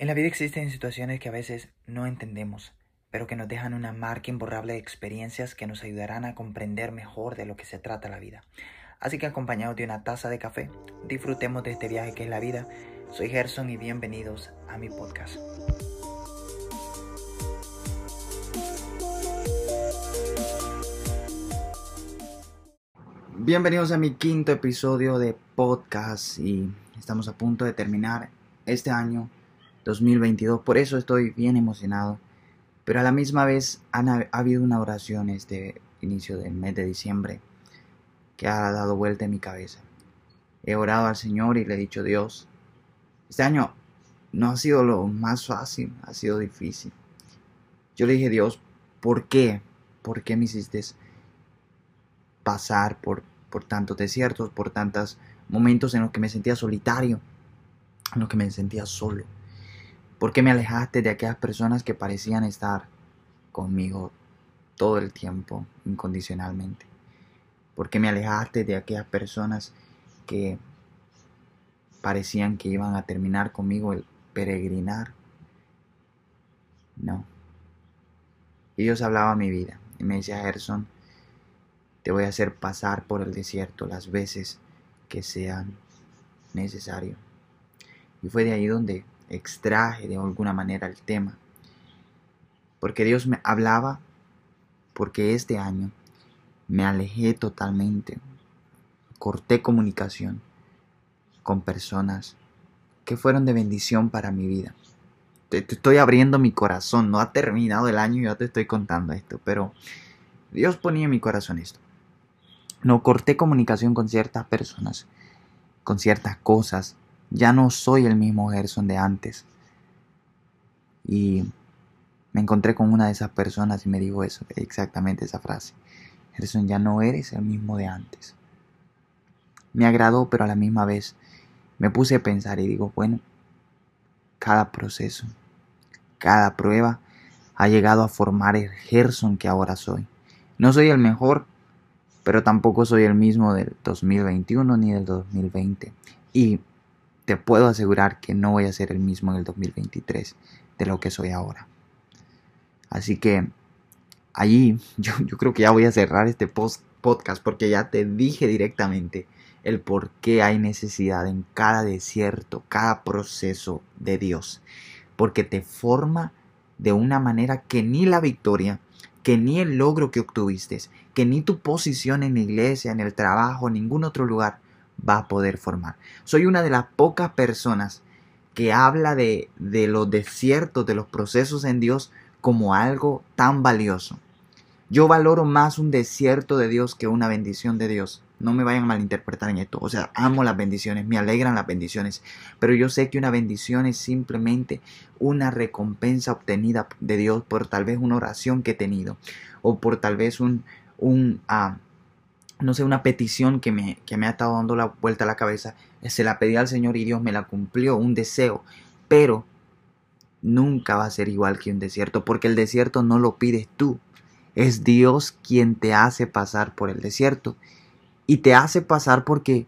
En la vida existen situaciones que a veces no entendemos, pero que nos dejan una marca imborrable de experiencias que nos ayudarán a comprender mejor de lo que se trata la vida. Así que acompañados de una taza de café, disfrutemos de este viaje que es la vida. Soy Gerson y bienvenidos a mi podcast. Bienvenidos a mi quinto episodio de podcast y estamos a punto de terminar este año 2022. Por eso estoy bien emocionado. Pero a la misma vez ha, habido una oración este inicio del mes de diciembre que ha dado vuelta en mi cabeza. He orado al Señor y le he dicho, Dios, este año no ha sido lo más fácil, ha sido difícil. Yo le dije, Dios, ¿por qué? ¿Por qué me hiciste pasar por, por tantos desiertos, por tantos momentos en los que me sentía solitario, en los que me sentía solo? ¿Por qué me alejaste de aquellas personas que parecían estar conmigo todo el tiempo, incondicionalmente? ¿Por qué me alejaste de aquellas personas que parecían que iban a terminar conmigo el peregrinar? No. Y Dios hablaba a mi vida y me decía, Gerson, te voy a hacer pasar por el desierto las veces que sean necesario. Y fue de ahí donde extraje de alguna manera el tema. Porque Dios me hablaba, porque este año me alejé totalmente, corté comunicación con personas que fueron de bendición para mi vida. Te, estoy abriendo mi corazón, no ha terminado el año y ya te estoy contando esto, pero Dios ponía en mi corazón esto. No corté comunicación con ciertas personas, con ciertas cosas, ya no soy el mismo Gerson de antes. Y me encontré con una de esas personas y me dijo eso, exactamente esa frase. Gerson, ya no eres el mismo de antes. Me agradó, pero a la misma vez me puse a pensar y digo, bueno, cada proceso, cada prueba ha llegado a formar el Gerson que ahora soy. No soy el mejor, pero tampoco soy el mismo del 2021 ni del 2020. Y te puedo asegurar que no voy a ser el mismo en el 2023 de lo que soy ahora. Así que allí yo, creo que ya voy a cerrar este podcast porque ya te dije directamente el por qué hay necesidad en cada desierto, cada proceso de Dios. Porque te forma de una manera que ni la victoria, que ni el logro que obtuviste, que ni tu posición en la iglesia, en el trabajo, en ningún otro lugar va a poder formar. Soy una de las pocas personas que habla de, de los desiertos, de los procesos en Dios como algo tan valioso. Yo valoro más un desierto de Dios que una bendición de Dios. No me vayan a malinterpretar en esto. O sea, amo las bendiciones, me alegran las bendiciones. Pero yo sé que una bendición es simplemente una recompensa obtenida de Dios por tal vez una oración que he tenido. O por tal vez un, un, ah, no sé, una petición que me, que me ha estado dando la vuelta a la cabeza, se la pedí al Señor y Dios me la cumplió, un deseo, pero nunca va a ser igual que un desierto, porque el desierto no lo pides tú, es Dios quien te hace pasar por el desierto y te hace pasar porque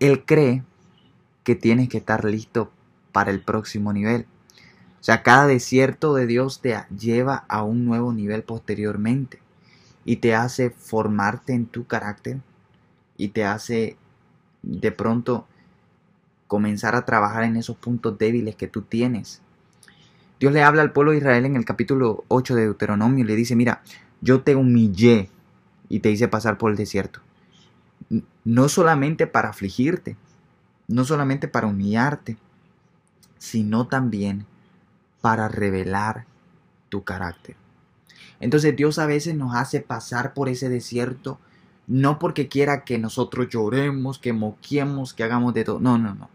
Él cree que tienes que estar listo para el próximo nivel. O sea, cada desierto de Dios te lleva a un nuevo nivel posteriormente y te hace formarte en tu carácter y te hace de pronto comenzar a trabajar en esos puntos débiles que tú tienes. Dios le habla al pueblo de Israel en el capítulo 8 de Deuteronomio y le dice, mira, yo te humillé y te hice pasar por el desierto. No solamente para afligirte, no solamente para humillarte, sino también para revelar tu carácter. Entonces Dios a veces nos hace pasar por ese desierto, no porque quiera que nosotros lloremos, que moquemos, que hagamos de todo. No, no, no.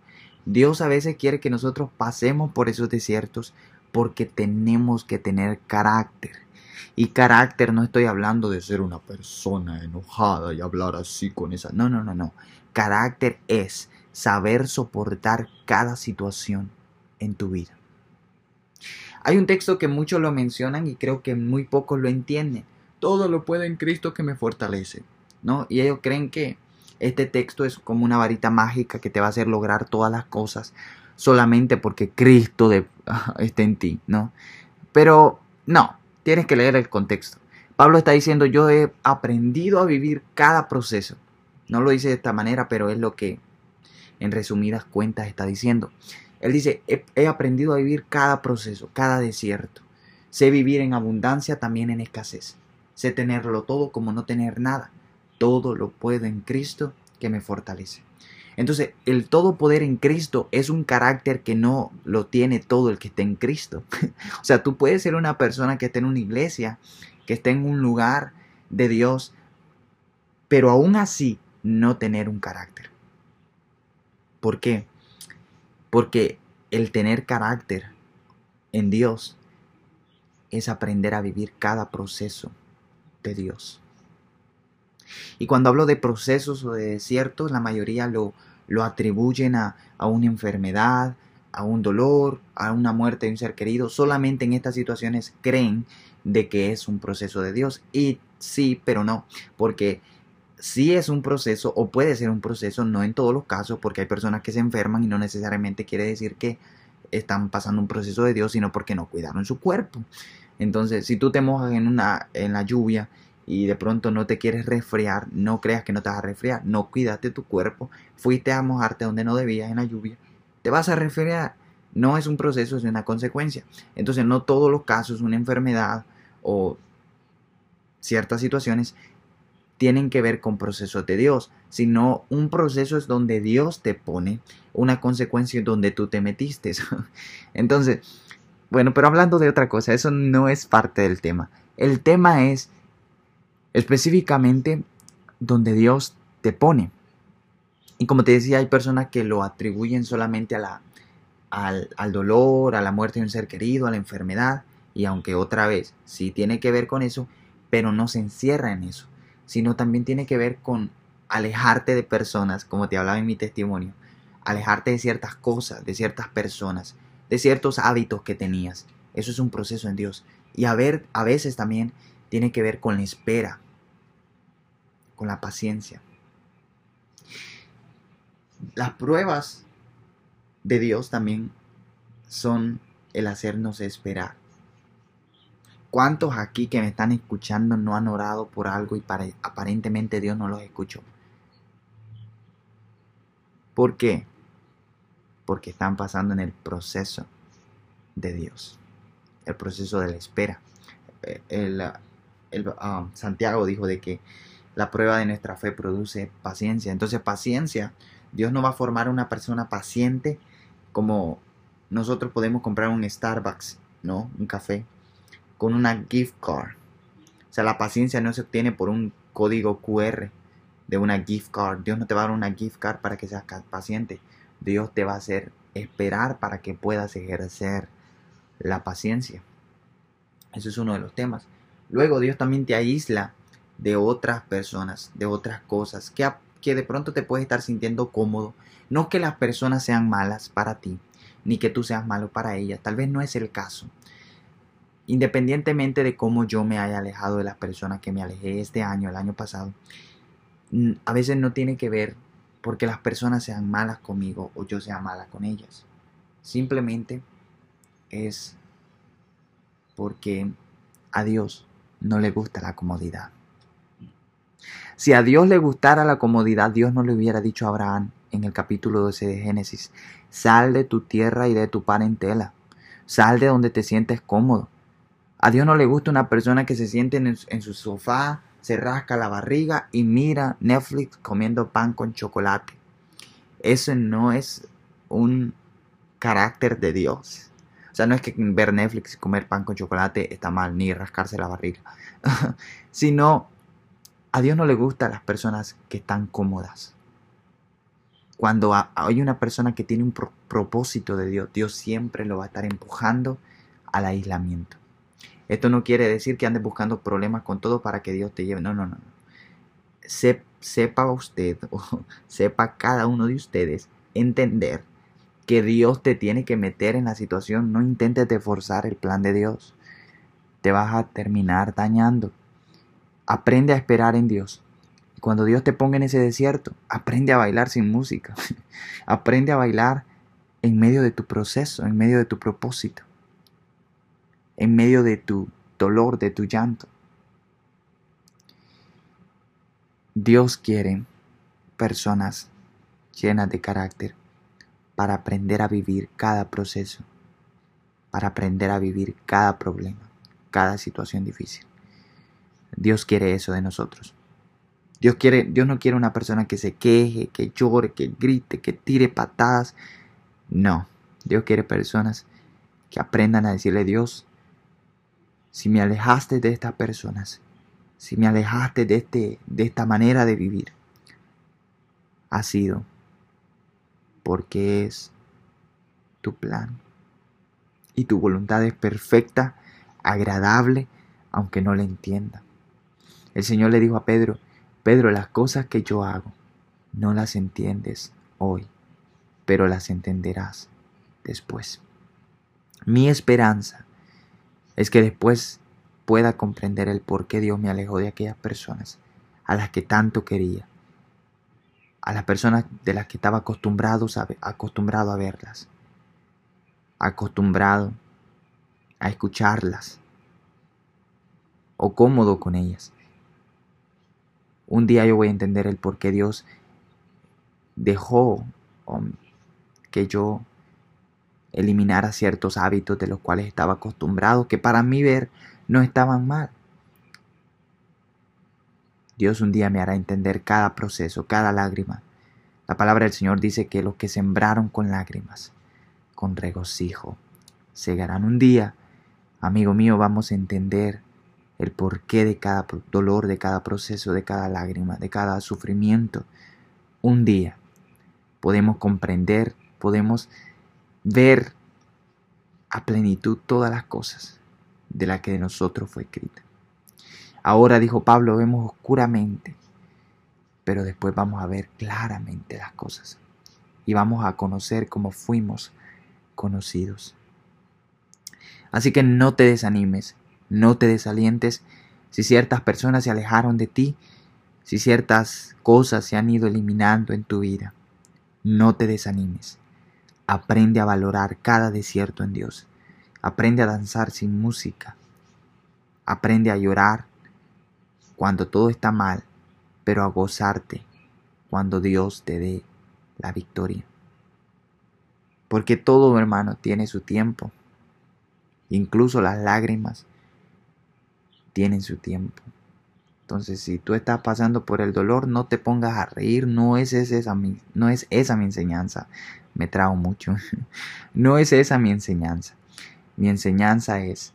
Dios a veces quiere que nosotros pasemos por esos desiertos porque tenemos que tener carácter. Y carácter no estoy hablando de ser una persona enojada y hablar así con esa. No, no, no, no. Carácter es saber soportar cada situación en tu vida. Hay un texto que muchos lo mencionan y creo que muy pocos lo entienden. Todo lo puede en Cristo que me fortalece. ¿No? Y ellos creen que este texto es como una varita mágica que te va a hacer lograr todas las cosas solamente porque Cristo esté en ti, ¿no? Pero no, tienes que leer el contexto. Pablo está diciendo, yo he aprendido a vivir cada proceso. No lo dice de esta manera, pero es lo que en resumidas cuentas está diciendo. Él dice, he, aprendido a vivir cada proceso, cada desierto. Sé vivir en abundancia, también en escasez. Sé tenerlo todo como no tener nada. Todo lo puedo en Cristo que me fortalece. Entonces, el todo poder en Cristo es un carácter que no lo tiene todo el que está en Cristo. o sea, tú puedes ser una persona que esté en una iglesia, que esté en un lugar de Dios, pero aún así no tener un carácter. ¿Por qué? Porque el tener carácter en Dios es aprender a vivir cada proceso de Dios. Y cuando hablo de procesos o de desiertos, la mayoría lo, lo atribuyen a, una enfermedad, a un dolor, a una muerte de un ser querido. Solamente en estas situaciones creen de que es un proceso de Dios. Y sí, pero no, porque sí es un proceso o puede ser un proceso, no en todos los casos, porque hay personas que se enferman y no necesariamente quiere decir que están pasando un proceso de Dios, sino porque no cuidaron su cuerpo. Entonces, si tú te mojas en, una, en la lluvia y de pronto no te quieres resfriar, no creas que no te vas a resfriar, no cuidaste tu cuerpo, fuiste a mojarte donde no debías en la lluvia, te vas a resfriar. No es un proceso, es una consecuencia. Entonces no todos los casos, una enfermedad o ciertas situaciones tienen que ver con procesos de Dios, sino un proceso es donde Dios te pone una consecuencia donde tú te metiste. Entonces, bueno, pero hablando de otra cosa, eso no es parte del tema. El tema es específicamente donde Dios te pone. Y como te decía, hay personas que lo atribuyen solamente al, al, dolor, a la muerte de un ser querido, a la enfermedad, y aunque otra vez sí tiene que ver con eso, pero no se encierra en eso, sino también tiene que ver con alejarte de personas, como te hablaba en mi testimonio, alejarte de ciertas cosas, de ciertas personas, de ciertos hábitos que tenías. Eso es un proceso en Dios. Y a, ver, a veces también tiene que ver con la espera, con la paciencia. Las pruebas de Dios también son el hacernos esperar. ¿Cuántos aquí que me están escuchando no han orado por algo y aparentemente Dios no los escuchó? ¿Por qué? Porque están pasando en el proceso de Dios, el proceso de la espera. Eh, ah, Santiago dijo de que la prueba de nuestra fe produce paciencia. Entonces paciencia, Dios no va a formar una persona paciente como nosotros podemos comprar un Starbucks, ¿no? Un café con una gift card. O sea, la paciencia no se obtiene por un código QR de una gift card. Dios no te va a dar una gift card para que seas paciente. Dios te va a hacer esperar para que puedas ejercer la paciencia. Eso es uno de los temas. Luego Dios también te aísla de otras personas, de otras cosas, que, que de pronto te puedes estar sintiendo cómodo. No que las personas sean malas para ti, ni que tú seas malo para ellas, tal vez no es el caso. Independientemente de cómo yo me haya alejado de las personas que me alejé este año, el año pasado, a veces no tiene que ver porque las personas sean malas conmigo o yo sea mala con ellas. Simplemente es porque a Dios no le gusta la comodidad. Si a Dios le gustara la comodidad, Dios no le hubiera dicho a Abraham en el capítulo 12 de Génesis, sal de tu tierra y de tu parentela, sal de donde te sientes cómodo. A Dios no le gusta una persona que se siente en, su sofá, se rasca la barriga y mira Netflix comiendo pan con chocolate. Eso no es un carácter de Dios. O sea, no es que ver Netflix y comer pan con chocolate está mal, ni rascarse la barriga, sino a Dios no le gustan las personas que están cómodas. Cuando hay una persona que tiene un propósito de Dios, Dios siempre lo va a estar empujando al aislamiento. Esto no quiere decir que andes buscando problemas con todo para que Dios te lleve. No, no, no. sepa usted o sepa cada uno de ustedes entender que Dios te tiene que meter en la situación. No intentes de forzar el plan de Dios. Te vas a terminar dañando. Aprende a esperar en Dios. Cuando Dios te ponga en ese desierto, aprende a bailar sin música. aprende a bailar en medio de tu proceso, en medio de tu propósito, en medio de tu dolor, de tu llanto. Dios quiere personas llenas de carácter para aprender a vivir cada proceso, para aprender a vivir cada problema, cada situación difícil. Dios quiere eso de nosotros. Dios, quiere, Dios no quiere una persona que se queje, que llore, que grite, que tire patadas. No, Dios quiere personas que aprendan a decirle Dios, si me alejaste de estas personas, si me alejaste de, este, de esta manera de vivir, ha sido porque es tu plan. Y tu voluntad es perfecta, agradable, aunque no la entienda. El Señor le dijo a Pedro, Pedro, las cosas que yo hago no las entiendes hoy, pero las entenderás después. Mi esperanza es que después pueda comprender el por qué Dios me alejó de aquellas personas a las que tanto quería, a las personas de las que estaba acostumbrado a, verlas, acostumbrado a escucharlas o cómodo con ellas. Un día yo voy a entender el por qué Dios dejó um, que yo eliminara ciertos hábitos de los cuales estaba acostumbrado, que para mí ver no estaban mal. Dios un día me hará entender cada proceso, cada lágrima. La palabra del Señor dice que los que sembraron con lágrimas, con regocijo, segarán un día. Amigo mío, vamos a entender el porqué de cada dolor, de cada proceso, de cada lágrima, de cada sufrimiento. Un día podemos comprender, podemos ver a plenitud todas las cosas de las que de nosotros fue escrita. Ahora, dijo Pablo, vemos oscuramente, pero después vamos a ver claramente las cosas y vamos a conocer cómo fuimos conocidos. Así que no te desanimes, no te desalientes si ciertas personas se alejaron de ti, si ciertas cosas se han ido eliminando en tu vida. No te desanimes. Aprende a valorar cada desierto en Dios. Aprende a danzar sin música. Aprende a llorar cuando todo está mal, pero a gozarte cuando Dios te dé la victoria. Porque todo, hermano, tiene su tiempo. Incluso las lágrimas tienen su tiempo. Entonces, si tú estás pasando por el dolor, no te pongas a reír, no es esa no es esa mi enseñanza. Me trago mucho. no es esa mi enseñanza. Mi enseñanza es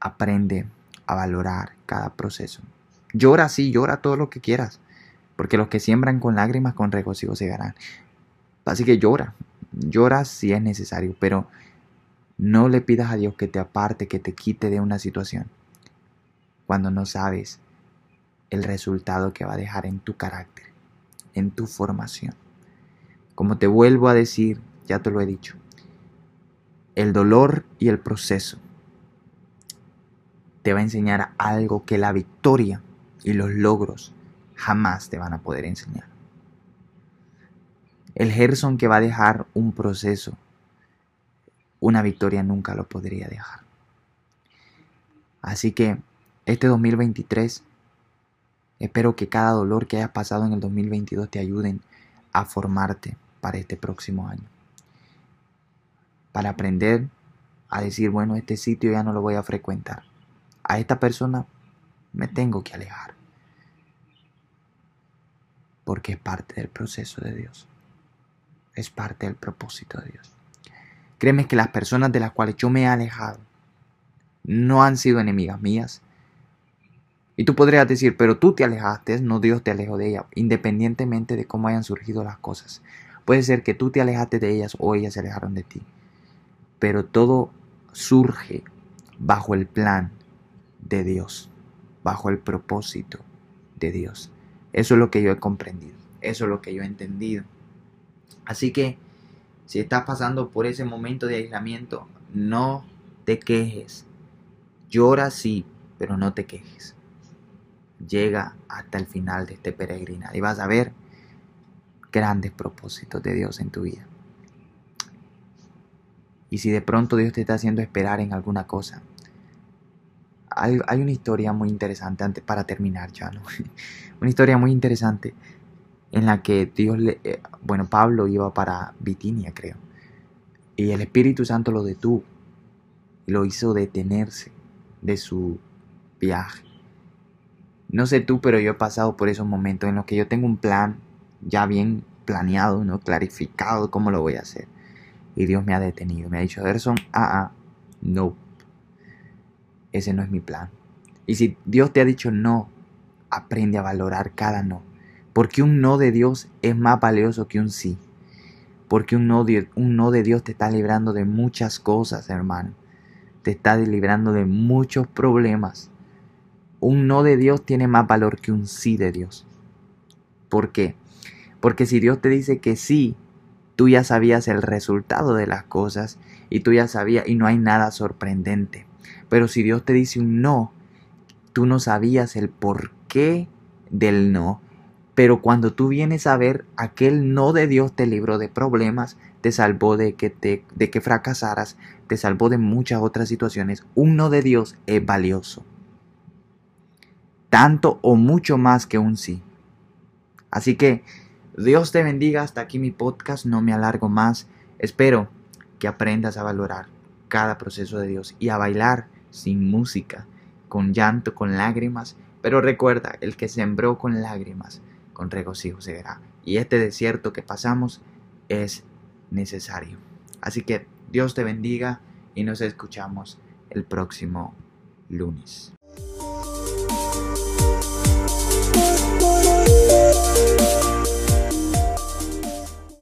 aprende a valorar cada proceso. Llora sí, llora todo lo que quieras, porque los que siembran con lágrimas con regocijo se ganarán. Así que llora, llora si es necesario, pero no le pidas a Dios que te aparte, que te quite de una situación cuando no sabes el resultado que va a dejar en tu carácter, en tu formación. Como te vuelvo a decir, ya te lo he dicho, el dolor y el proceso te va a enseñar algo que la victoria y los logros jamás te van a poder enseñar. El Gerson que va a dejar un proceso, una victoria nunca lo podría dejar. Así que este 2023. Espero que cada dolor que hayas pasado en el 2022 te ayuden a formarte para este próximo año. Para aprender a decir, bueno, este sitio ya no lo voy a frecuentar. A esta persona me tengo que alejar. Porque es parte del proceso de Dios. Es parte del propósito de Dios. Créeme que las personas de las cuales yo me he alejado no han sido enemigas mías, y tú podrías decir, pero tú te alejaste, no Dios te alejó de ella, independientemente de cómo hayan surgido las cosas. Puede ser que tú te alejaste de ellas o ellas se alejaron de ti. Pero todo surge bajo el plan de Dios, bajo el propósito de Dios. Eso es lo que yo he comprendido, eso es lo que yo he entendido. Así que si estás pasando por ese momento de aislamiento, no te quejes. Llora sí, pero no te quejes llega hasta el final de este peregrinado y vas a ver grandes propósitos de Dios en tu vida. Y si de pronto Dios te está haciendo esperar en alguna cosa. Hay, una historia muy interesante antes para terminar ya, ¿no? una historia muy interesante en la que Dios le, eh, bueno, Pablo iba para Bitinia, creo. Y el Espíritu Santo lo detuvo y lo hizo detenerse de su viaje. No sé tú, pero yo he pasado por esos momentos en los que yo tengo un plan ya bien planeado, ¿no? clarificado cómo lo voy a hacer. Y Dios me ha detenido, me ha dicho, Gerson, ah, ah, no, ese no es mi plan. Y si Dios te ha dicho no, aprende a valorar cada no. Porque un no de Dios es más valioso que un sí. Porque un no, de, un no de Dios te está librando de muchas cosas, hermano. Te está librando de muchos problemas. Un no de Dios tiene más valor que un sí de Dios. ¿Por qué? Porque si Dios te dice que sí, tú ya sabías el resultado de las cosas y tú ya sabías y no hay nada sorprendente. Pero si Dios te dice un no, tú no sabías el porqué del no pero cuando tú vienes a ver, aquel no de Dios te libró de problemas, te salvó de que, te, de que fracasaras, te salvó de muchas otras situaciones. Un no de Dios es valioso. Tanto o mucho más que un sí. Así que Dios te bendiga. Hasta aquí mi podcast. No me alargo más. Espero que aprendas a valorar cada proceso de Dios y a bailar sin música, con llanto, con lágrimas. Pero recuerda, el que sembró con lágrimas con regocijo se verá. Y este desierto que pasamos es necesario. Así que Dios te bendiga y nos escuchamos el próximo lunes.